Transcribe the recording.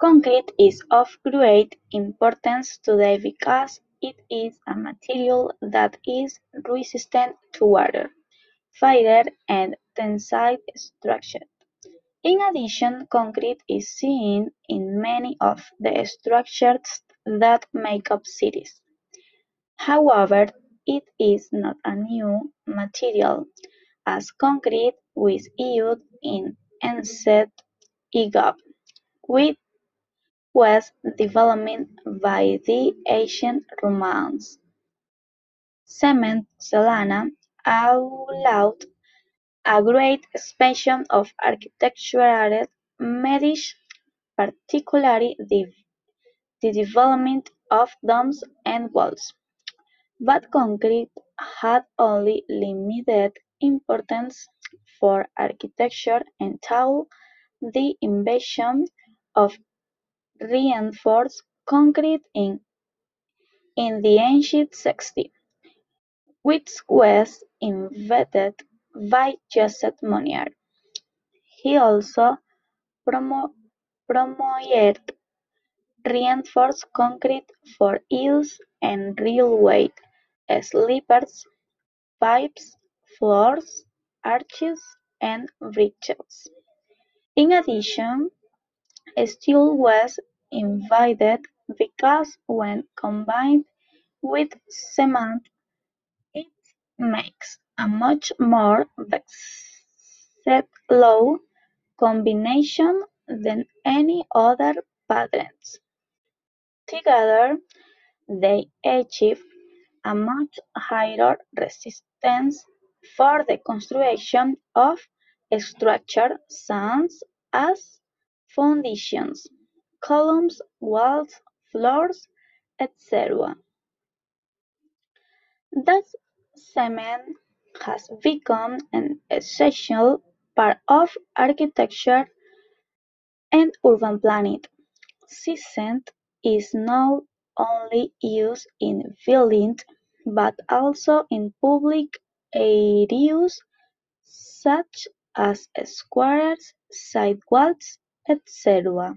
Concrete is of great importance today because it is a material that is resistant to water, fire and tensile stresses. In addition, concrete is seen in many of the structures that make up cities. However, it is not a new material, as concrete was used in ancient Egypt, which was developed by the ancient Romans. Cement Salina allowed a great expansion of architectural methods, particularly the development of domes and walls. But concrete had only limited importance for architecture until the invention of reinforced concrete in the ancient sixties, which was invented by Joseph Monier. He also promoted reinforced concrete for use in railway sleepers, pipes, floors, arches, and bridges. In addition, steel was invented because when combined with cement it makes a much more versatile combination than any other pattern. Together, they achieve a much higher resistance for the construction of structures such as foundations, columns, walls, floors, etc. Thus cement has become an essential part of architecture and urban planning. Cement is not only used in buildings but also in public areas such as squares, sidewalks, etc.